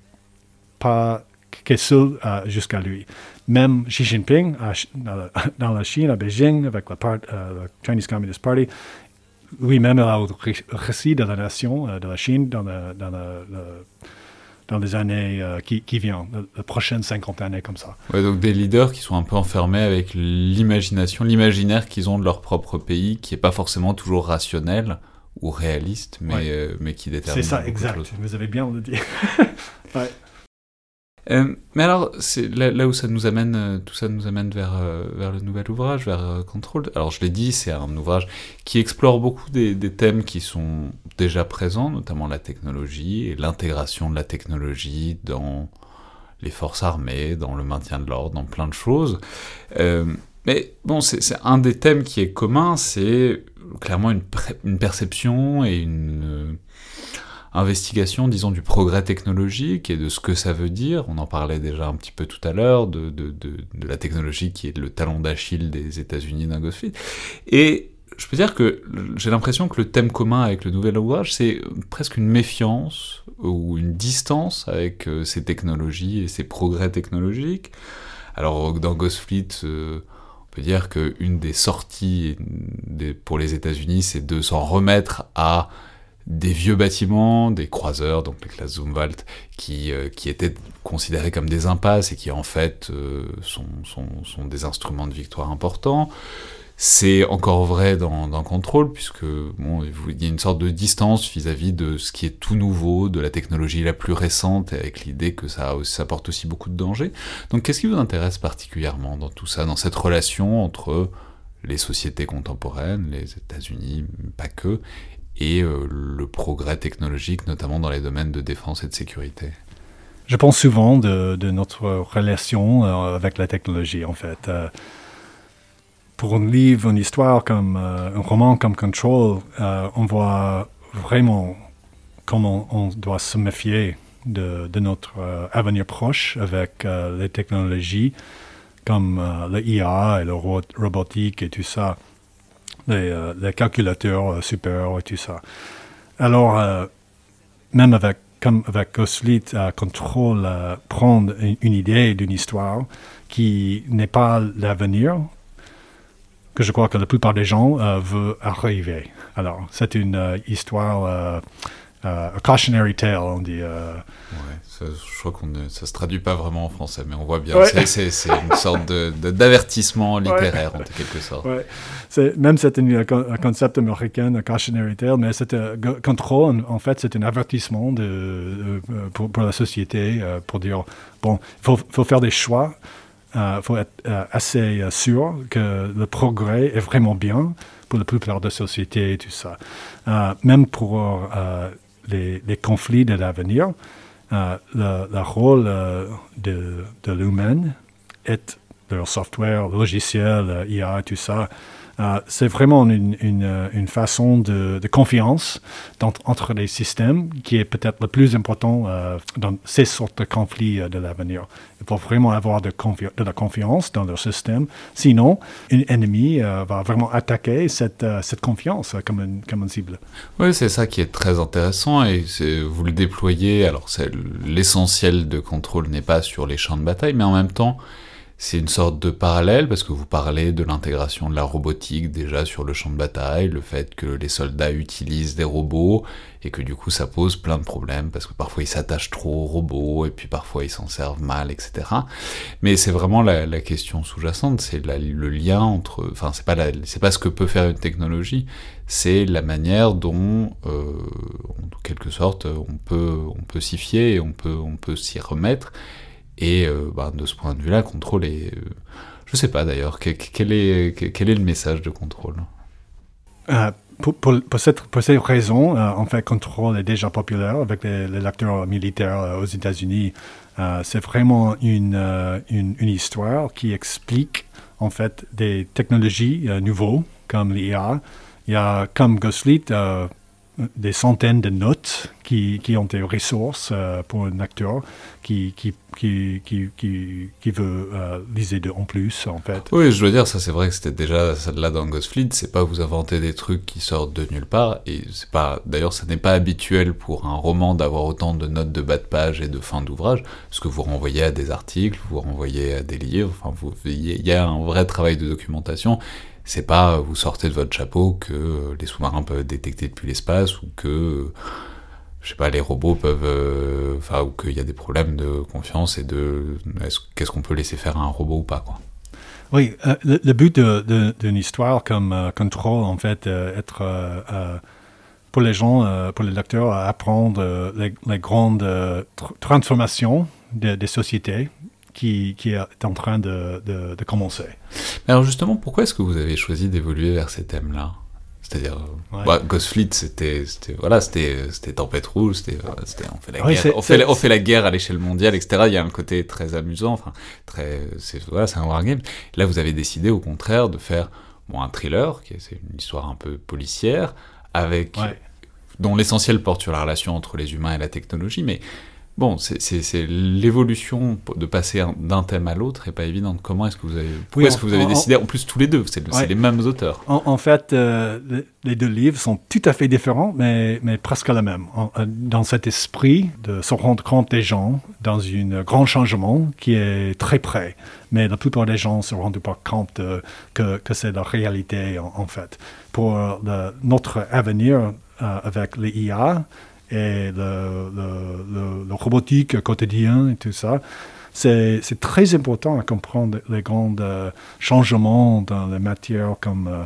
pas qui est seule euh, jusqu'à lui. Même Xi Jinping dans, la, Chine, à Beijing, avec la, part, euh, Chinese Communist Party, lui-même a récit de la nation, de la Chine, dans, dans le dans les années euh, qui, qui viennent, les prochaines 50 années comme ça. Ouais, donc des leaders qui sont un peu enfermés avec l'imagination, l'imaginaire qu'ils ont de leur propre pays, qui n'est pas forcément toujours rationnel ou réaliste, mais, euh, mais qui détermine. C'est ça, exact. Vous avez bien le dit. ouais. Euh, mais alors, c'est là, où ça nous amène, euh, tout ça nous amène vers, euh, le nouvel ouvrage, vers Control. Alors, je l'ai dit, c'est un ouvrage qui explore beaucoup des, thèmes qui sont déjà présents, notamment la technologie et l'intégration de la technologie dans les forces armées, dans le maintien de l'ordre, dans plein de choses. mais bon, c'est un des thèmes qui est commun, c'est clairement une, perception et une investigation, disons, du progrès technologique et de ce que ça veut dire. On en parlait déjà un petit peu tout à l'heure, de, de, de, la technologie qui est le talon d'Achille des États-Unis d'un Et je peux dire que j'ai l'impression que le thème commun avec le nouvel ouvrage, c'est presque une méfiance ou une distance avec euh, ces technologies et ces progrès technologiques. Alors dans Ghostfleet, euh, on peut dire qu'une des sorties pour les États-Unis, c'est de s'en remettre à des vieux bâtiments, des croiseurs, donc les classes Zumwalt, qui, euh, qui étaient considérés comme des impasses et qui en fait euh, sont, sont, des instruments de victoire importants. C'est encore vrai dans, dans Control, puisque bon, il y a une sorte de distance vis-à-vis de ce qui est tout nouveau, de la technologie la plus récente, avec l'idée que ça, ça porte aussi beaucoup de dangers. Donc qu'est-ce qui vous intéresse particulièrement dans tout ça, dans cette relation entre les sociétés contemporaines, les États-Unis, pas que, et euh, le progrès technologique, notamment dans les domaines de défense et de sécurité Je pense souvent de, notre relation euh, avec la technologie, en fait. Euh, pour un livre, une histoire comme un roman comme Control, on voit vraiment comment on doit se méfier de, de notre avenir proche avec les technologies comme l'IA et la robotique et tout ça les, euh, calculateurs euh, super et tout ça. Alors, euh, même avec, comme avec Control prendre une, idée d'une histoire qui n'est pas l'avenir, que je crois que la plupart des gens veulent arriver. Alors, c'est une histoire euh, a cautionary tale, on dit. Euh. Ouais, je crois qu'on ça se traduit pas vraiment en français, mais on voit bien. C'est une sorte d'avertissement littéraire en quelque sorte. Ouais. Même c'est un concept américain, un cautionary tale, mais c'est contrôle. En, fait, c'est un avertissement de, pour, pour, la société pour dire bon, il faut, faut, faire des choix. Il euh, faut être assez sûr que le progrès est vraiment bien pour la plupart des sociétés et tout ça. même pour les, conflits de l'avenir, euh, le, rôle euh, de, de l'humain est leur software, logiciel, IA, tout ça, Euh, c'est vraiment une, une, une façon de, confiance entre les systèmes qui est peut-être le plus important euh, dans ces sortes de conflits euh, de l'avenir. Il faut vraiment avoir de, de, la confiance dans leur système. Sinon, un ennemi va vraiment attaquer cette, cette confiance comme une, comme une cible. Oui, c'est ça qui est très intéressant et vous le déployez. Alors, l'essentiel de contrôle n'est pas sur les champs de bataille, mais en même temps, c'est une sorte de parallèle parce que vous parlez de l'intégration de la robotique déjà sur le champ de bataille, le fait que les soldats utilisent des robots et que du coup ça pose plein de problèmes parce que parfois ils s'attachent trop aux robots et puis parfois ils s'en servent mal, etc. Mais c'est vraiment la, question sous-jacente, c'est le lien entre, enfin c'est pas c'est pas ce que peut faire une technologie, c'est la manière dont, euh, en quelque sorte, on peut on peut s'y fier et on peut on peut s'y remettre et euh, bah, de ce point de vue-là, contrôle est... Euh, je sais pas d'ailleurs, quel, est, quel est le message de contrôle? Euh, pour, pour, cette, pour, cette, raison, en fait, Control est déjà populaire avec les, lecteurs militaires aux États-Unis. c'est vraiment une, une, histoire qui explique en fait des technologies nouveaux comme l'IA. Il y a comme Ghostfleet des centaines de notes qui, qui ont des ressources euh, pour un acteur qui, qui, qui, qui, veut euh, de, en plus, en fait. Oui, je veux dire, ça c'est vrai que c'était déjà là dans Ghostfleet, c'est pas vous inventer des trucs qui sortent de nulle part, et c'est pas, d'ailleurs, ça n'est pas habituel pour un roman d'avoir autant de notes de bas de page et de fin d'ouvrage, parce que vous renvoyez à des articles, vous renvoyez à des livres, enfin, il y a un vrai travail de documentation, c'est pas vous sortez de votre chapeau que les sous-marins peuvent détecter depuis l'espace ou que je sais pas les robots peuvent euh, enfin ou qu'il y a des problèmes de confiance et de qu'est-ce qu'on peut laisser faire à un robot ou pas quoi. Oui, euh, le, but d'une histoire comme euh, Control, en fait, être pour les gens, pour les lecteurs, apprendre les, grandes transformations des sociétés qui, est en train de, de, commencer. Alors justement, pourquoi est-ce que vous avez choisi d'évoluer vers ces thèmes-là? C'est-à-dire, ouais. bah, Ghostfleet, c'était, voilà, c'était, c'était Tempête Rouge, c'était, on fait la guerre, on fait, on fait la guerre à l'échelle mondiale, etc. Il y a un côté très amusant, enfin, très, c'est, voilà, c'est un wargame. Là, vous avez décidé, au contraire, de faire, bon, un thriller, qui est, c'est une histoire un peu policière, avec, dont l'essentiel porte sur la relation entre les humains et la technologie, mais Bon, c'est l'évolution de passer d'un thème à l'autre et pas évidente. Comment est-ce que vous avez, pourquoi est-ce que vous avez décidé, en plus tous les deux, c'est les mêmes auteurs? En, fait, euh, les deux livres sont tout à fait différents, mais, mais presque les mêmes. Euh, dans cet esprit de se rendre compte des gens dans un grand changement qui est très près. Mais la plupart des gens ne se rendent pas compte que, que c'est la réalité, en, fait. Pour notre avenir euh, avec les IA, et le, robotique quotidien et tout ça. C'est très important à comprendre les grands euh, changements dans les matières comme euh,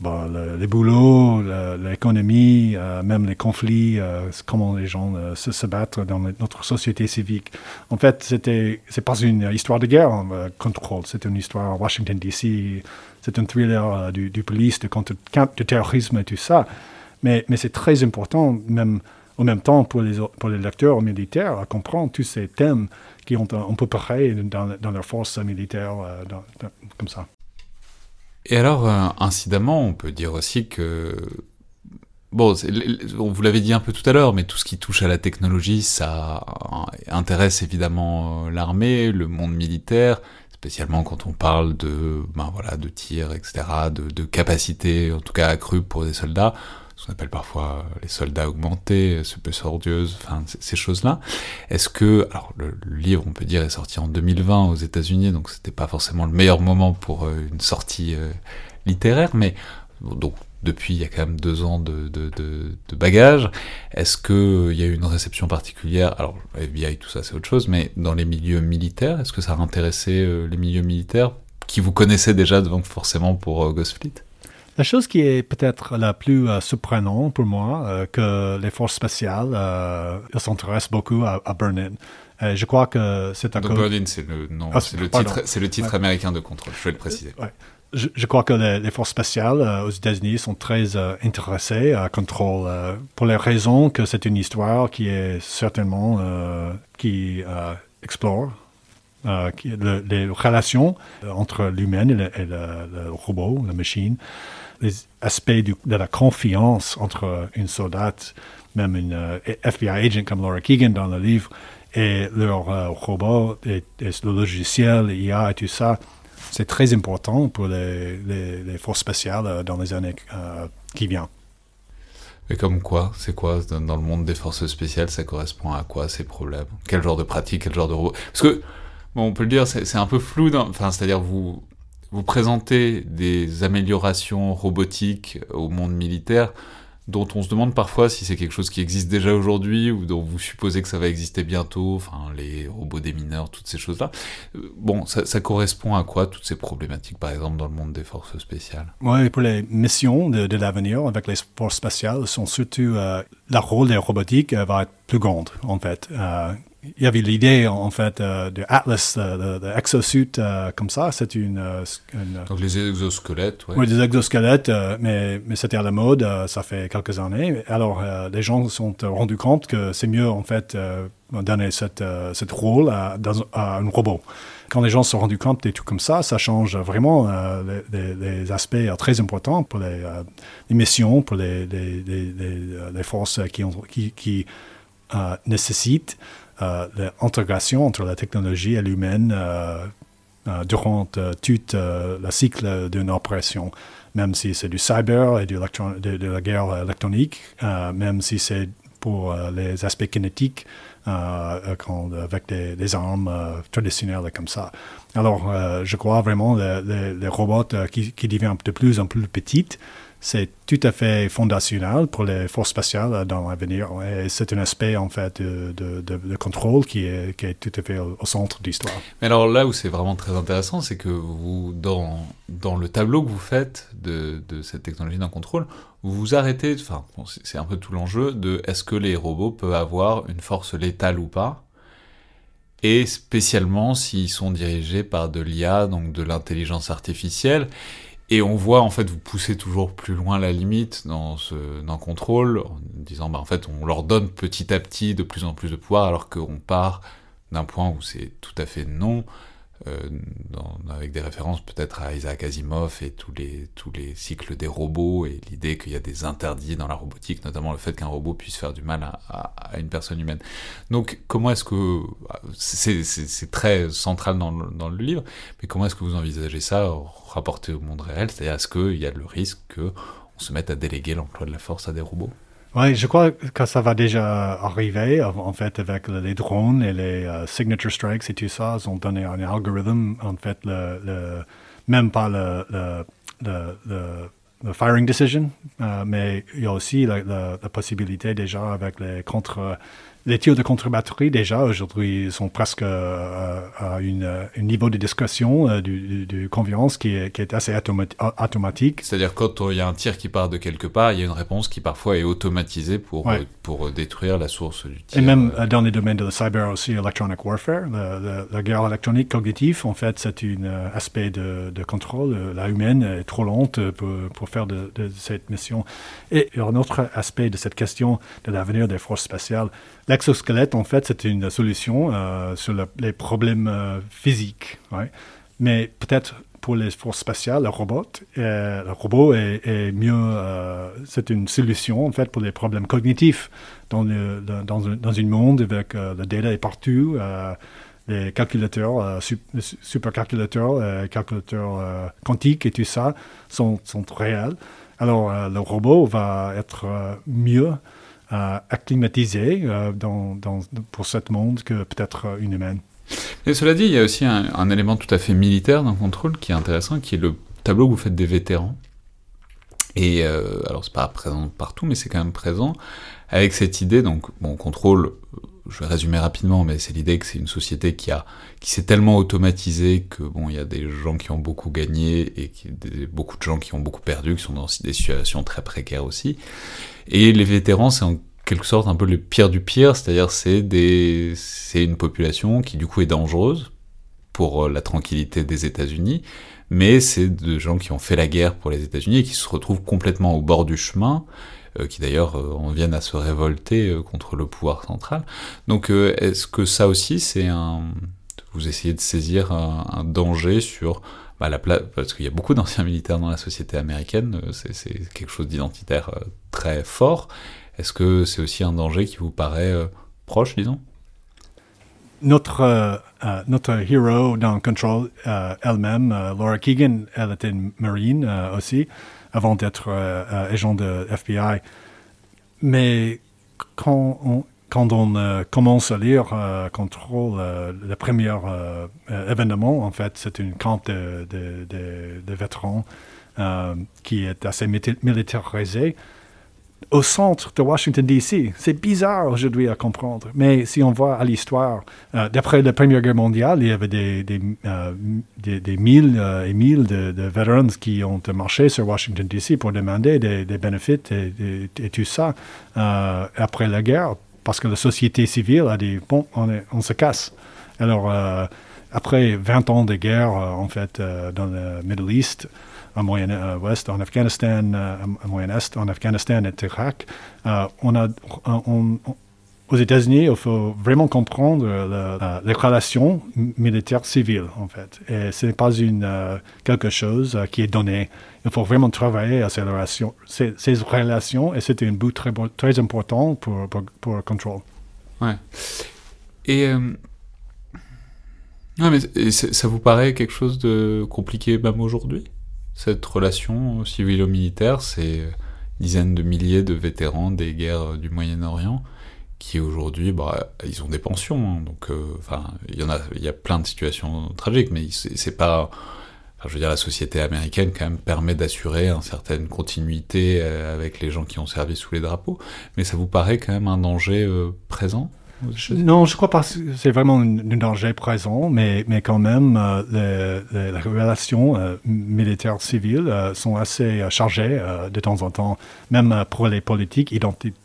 bon, les boulots, l'économie, euh, même les conflits, comment les gens se, battent dans notre société civique. En fait, c'était c'est pas une histoire de guerre, contrôle, c'est une histoire Washington DC, c'est un thriller du, du police, de contre de terrorisme et tout ça. Mais, c'est très important, même en même temps, pour les, pour les lecteurs militaires, à comprendre tous ces thèmes qui ont un, peu pareil dans, dans leurs forces militaires, euh, comme ça. Et alors, euh, incidemment, on peut dire aussi que Bon, vous l'avez dit un peu tout à l'heure, mais tout ce qui touche à la technologie, ça intéresse évidemment euh, l'armée, le monde militaire, spécialement quand on parle de, ben voilà, de tir, etc., de, de capacité, en tout cas accrue pour des soldats ce qu'on appelle parfois les soldats augmentés, super ordieuse, enfin ces choses-là. Est-ce que, alors le, livre on peut dire est sorti en 2020 aux États-Unis, donc c'était pas forcément le meilleur moment pour euh, une sortie euh, littéraire, mais donc depuis il y a quand même deux ans de, de, de, de bagages. Est-ce qu'il euh, y a eu une réception particulière? Alors FBI tout ça c'est autre chose, mais dans les milieux militaires, est-ce que ça a intéressé les milieux militaires qui vous connaissaient déjà donc forcément pour Ghostfleet? La chose qui est peut-être la plus euh, surprenante pour moi, euh, que les forces spéciales euh, s'intéressent beaucoup à, à Burn-In. je crois que c'est un... Burn-In, c'est le, non, ah, c'est le titre, c'est le titre américain de contrôle, je vais le préciser. Je, crois que les, forces spéciales aux États-Unis sont très intéressées à Control pour les raisons que c'est une histoire qui est certainement qui explore les relations entre l'humain et, le, robot, la machine, les aspects de la confiance entre une soldat, même une FBI agent comme Laura Keegan dans le livre, et leur robot, et, le logiciel, l'IA et tout ça, c'est très important pour les, forces spatiales dans les années qui viennent. Et comme quoi C'est quoi dans le monde des forces spéciales Ça correspond à quoi ces problèmes? Quel genre de pratique Quel genre de robot? Parce que, bon, on peut le dire, c'est un peu flou. Enfin, c'est-à-dire vous vous présentez des améliorations robotiques au monde militaire dont on se demande parfois si c'est quelque chose qui existe déjà aujourd'hui ou dont vous supposez que ça va exister bientôt, enfin les robots des mineurs, toutes ces choses-là. Euh, bon, ça, correspond à quoi toutes ces problématiques, par exemple, dans le monde des forces spéciales? Oui, pour les missions de, l'avenir avec les forces spatiales, sont surtout euh, le rôle des robotiques euh, va être plus grand, en fait il y avait l'idée, en fait, euh, de Atlas, euh, de, exosuit euh, comme ça. C'est une, Donc les exosquelettes, oui. Oui, des exosquelettes, mais, mais c'était à la mode, ça fait quelques années. Alors, les gens se sont rendus compte que c'est mieux, en fait, donner cette, cette rôle à, un robot. Quand les gens se sont rendus compte des trucs comme ça, ça change vraiment les, aspects très importants pour les, missions, pour les, les, forces qui, ont, qui, qui nécessitent euh, l'intégration entre la technologie et l'humain euh, euh, durant tout le cycle d'une opération, même si c'est du cyber et de, la guerre électronique, même si c'est pour les aspects kinétiques, avec des, armes traditionnelles comme ça. Alors, je crois vraiment les, les robots qui, qui deviennent de plus en plus petites, c'est tout à fait fondationnel pour les forces spatiales dans l'avenir. C'est un aspect, en fait, de, contrôle qui est, tout à fait au, centre de l'histoire. Mais alors là où c'est vraiment très intéressant, c'est que vous, dans, dans le tableau que vous faites de, cette technologie d'un contrôle, vous vous arrêtez, enfin, c'est un peu tout l'enjeu de est-ce que les robots peuvent avoir une force létale ou pas? Et spécialement s'ils sont dirigés par de l'IA, donc de l'intelligence artificielle. Et on voit en fait vous pousser toujours plus loin la limite dans ce dans le contrôle en disant bah en fait on leur donne petit à petit de plus en plus de pouvoir alors qu'on part d'un point où c'est tout à fait non euh, avec des références peut-être à Isaac Asimov et tous les, tous les cycles des robots et l'idée qu'il y a des interdits dans la robotique, notamment le fait qu'un robot puisse faire du mal à, une personne humaine. Donc comment est-ce que... C'est très central dans le, livre, mais comment est-ce que vous envisagez ça rapporté au monde réel? C'est-à-dire est-ce qu'il y a le risque qu'on se mette à déléguer l'emploi de la force à des robots? Oui, je crois que ça va déjà arriver, en fait, avec les drones et les euh, signature strikes et tout ça. Ils ont donné un algorithme, en fait, le, même pas le, le, firing decision, euh, mais il y a aussi la, possibilité déjà avec les contre les tirs de contre-batterie, déjà, aujourd'hui, sont presque euh, à un niveau de discrétion, euh, de, confiance qui est, qui est assez automatique. C'est-à-dire quand il y a un tir qui part de quelque part, il y a une réponse qui parfois est automatisée pour, euh, pour détruire la source du tir. Et même dans les domaines de la cyber aussi, electronic warfare, la, guerre électronique cognitive, en fait, c'est un aspect de, de, contrôle. La humaine est trop lente pour, pour faire de, de cette mission. Et un autre aspect de cette question de l'avenir des forces spatiales L'exosquelette, en fait, c'est une solution euh, sur les problèmes euh, physiques. Mais peut-être pour les forces spatiales, le robot, euh, le robot est, mieux. c'est une solution, en fait, pour les problèmes cognitifs dans, dans, un monde avec le data est partout. les calculateurs, supercalculateurs, calculateurs quantiques et tout ça sont, sont réels. Alors, le robot va être mieux acclimatisé euh, dans, pour ce monde que peut-être euh, une humaine. Et cela dit, il y a aussi un, élément tout à fait militaire dans le contrôle qui est intéressant, qui est le tableau que vous faites des vétérans. Et euh, alors, c'est pas présent partout, mais c'est quand même présent, avec cette idée, donc, bon, contrôle, je vais résumer rapidement, mais c'est l'idée que c'est une société qui s'est tellement automatisée que, il y a des gens qui ont beaucoup gagné et beaucoup de gens qui ont beaucoup perdu, qui sont dans des situations très précaires aussi. Et les vétérans, c'est en quelque sorte un peu le pire du pire, c'est-à-dire c'est c'est une population qui du coup est dangereuse pour euh, la tranquillité des États-Unis, mais c'est de gens qui ont fait la guerre pour les États-Unis et qui se retrouvent complètement au bord du chemin, qui d'ailleurs euh, en viennent à se révolter contre le pouvoir central. Donc est-ce que ça aussi c'est un vous essayez de saisir un, danger sur bah, la place, parce qu'il y a beaucoup d'anciens militaires dans la société américaine, c'est quelque chose d'identitaire très fort. Est-ce que c'est aussi un danger qui vous paraît proche, disons? Notre, notre héros dans Control elle-même, Laura Keegan, elle était marine aussi, avant d'être agent de FBI. Mais quand on, euh, commence à lire euh, Control, euh, le premier événement, en fait, c'est une camp de, de, vétérans qui est assez militarisé au centre de Washington, D.C. C'est bizarre aujourd'hui à comprendre, mais si on voit à l'histoire, d'après la Première Guerre mondiale, il y avait des, des, des, mille et mille de, de vétérans qui ont marché sur Washington, D.C. pour demander des, bénéfices et, et, tout ça. après la guerre, parce que la société civile a dit, bon, on, se casse. Alors, euh, après 20 ans de guerre, euh, en fait, euh, dans le Middle East, en Moyen-Ouest, en Afghanistan, en Moyen-Est, en Afghanistan et Irak, on a, aux États-Unis, il faut vraiment comprendre les relations militaires civiles, en fait. Et ce n'est pas une, quelque chose qui est donné. Il faut vraiment travailler à ces relations, ces, relations et c'est un bout très, très important pour, pour, pour Control. Ouais. Et, euh, mais ça vous paraît quelque chose de compliqué même aujourd'hui? Cette relation civilo-militaire, c'est dizaines de milliers de vétérans des guerres du Moyen-Orient qui aujourd'hui, bah, ils ont des pensions, hein, donc euh, il y a, y a plein de situations tragiques, mais c'est pas je veux dire, la société américaine quand même permet d'assurer une certaine continuité euh, avec les gens qui ont servi sous les drapeaux, mais ça vous paraît quand même un danger euh, présent? Non, je crois pas que c'est vraiment un, danger présent, mais, mais quand même, euh, les, relations militaires civiles sont assez chargées de temps en temps, même pour les politiques identitaires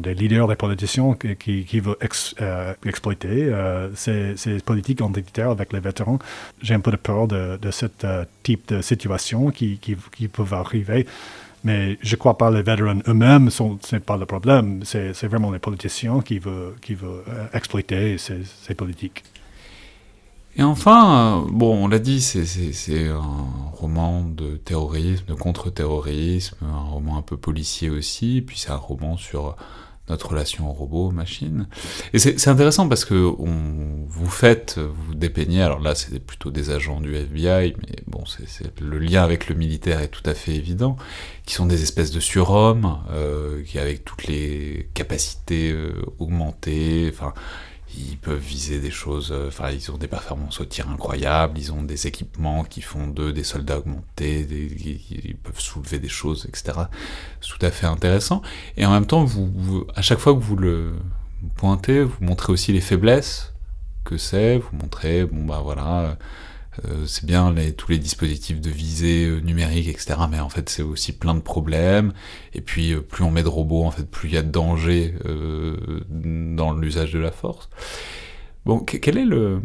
des leaders des politiciens qui, qui, veulent euh, exploiter euh, ces, politiques identitaires avec les vétérans. J'ai un peu de peur de, de ce euh, type de situation qui, qui, qui peuvent arriver. Mais je ne crois pas les vétérans eux-mêmes, ce n'est pas le problème. C'est vraiment les politiciens qui veulent, qui veulent exploiter ces, ces politiques. Et enfin, euh, bon, on l'a dit, c'est un roman de terrorisme, de contre-terrorisme, un roman un peu policier aussi, puis c'est un roman sur notre relation robot-machine. Et c'est intéressant parce que vous faites, vous dépeignez, alors là c'est plutôt des agents du FBI, mais bon, c'est le lien avec le militaire est tout à fait évident, qui sont des espèces de surhommes, euh, qui avec toutes les capacités euh, augmentées, enfin ils peuvent viser des choses, euh, enfin ils ont des performances au tir incroyables, ils ont des équipements qui font d'eux des soldats augmentés, ils peuvent soulever des choses, etc. C'est tout à fait intéressant. Et en même temps, vous, à chaque fois que vous le pointez, vous montrez aussi les faiblesses que c'est, vous montrez, bon bah voilà, c'est bien tous les dispositifs de visée euh, numérique, etc. Mais en fait, c'est aussi plein de problèmes. Et puis, euh, plus on met de robots, en fait, plus il y a de danger dans l'usage de la force. Bon, quel est le...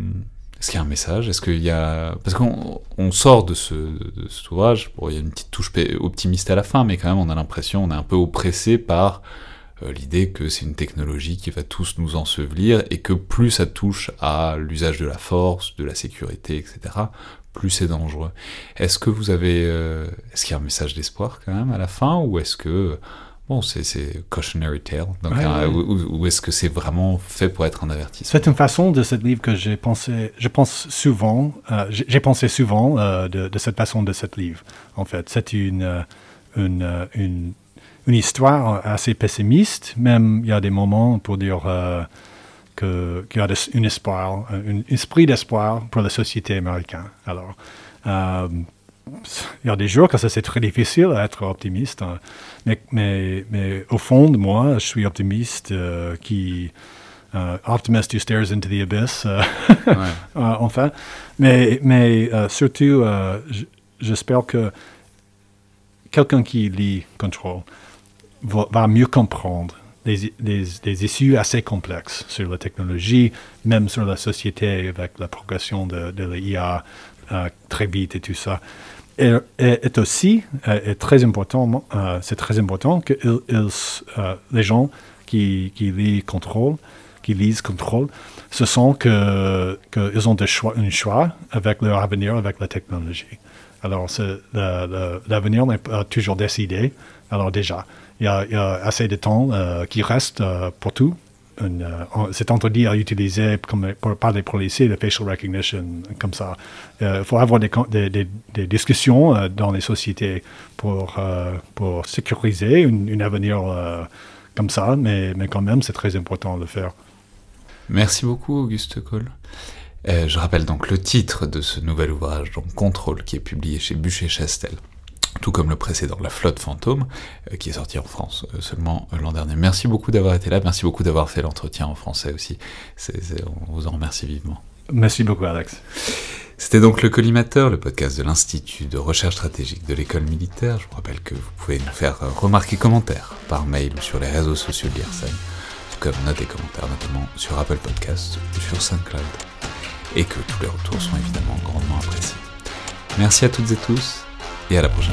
Est-ce qu'il y a un message? Est-ce qu'il y a... Parce qu'on on sort de ce, cet ouvrage, bon, il y a une petite touche optimiste à la fin, mais quand même, on a l'impression, on est un peu oppressé par euh, l'idée que c'est une technologie qui va tous nous ensevelir et que plus ça touche à l'usage de la force, de la sécurité, etc., plus c'est dangereux. Est-ce que vous avez, euh, est-ce qu'il y a un message d'espoir quand même à la fin ou est-ce que Bon, c'est cautionary tale. Ou, est-ce que c'est vraiment fait pour être un avertissement? C'est une façon de ce livre que j'ai pensé, je pense souvent, euh, j'ai pensé souvent de, de, cette façon de ce livre. En fait, c'est une, une, une, une histoire assez pessimiste. Même il y a des moments pour dire euh, qu'il y a un espoir, un esprit d'espoir pour la société américaine. Alors, euh, il y a des jours que c'est très difficile d'être optimiste, hein. mais, mais, mais, au fond de moi, je suis optimiste euh, qui optimist who stares into the abyss, enfin. Mais, mais surtout, j'espère que quelqu'un qui lit Control va, mieux comprendre des, des, issues assez complexes sur la technologie, même sur la société avec la progression de, l'IA euh, très vite et tout ça. Et, est aussi euh, est très important, euh, c'est très important que les gens qui, qui lisent Control, qui lisent, contrôlent, ce sont qu'ils que ont des choix, un choix avec leur avenir, avec la technologie. Alors, l'avenir n'est pas toujours décidé. Alors déjà, il y a, assez de temps euh, qui reste euh, pour tout. Euh, c'est interdit à utiliser par les policiers le facial recognition comme ça. Il faut avoir des, discussions dans les sociétés pour, sécuriser un avenir comme ça, mais, quand même, c'est très important de le faire. Merci beaucoup, Auguste Cole. je rappelle donc le titre de ce nouvel ouvrage, donc Contrôle, qui est publié chez Bûcher-Chastel tout comme le précédent, La Flotte Fantôme, euh, qui est sorti en France euh, seulement euh, l'an dernier. Merci beaucoup d'avoir été là, merci beaucoup d'avoir fait l'entretien en français aussi. on vous en remercie vivement. Merci beaucoup, Alex. C'était donc le Collimateur, le podcast de l'Institut de recherche stratégique de l'école militaire. Je vous rappelle que vous pouvez nous faire remarquer commentaires par mail ou sur les réseaux sociaux de l'IRSEM, comme notes et commentaires notamment sur Apple Podcasts ou sur SoundCloud. Et que tous les retours sont évidemment grandement appréciés. Merci à toutes et tous Era por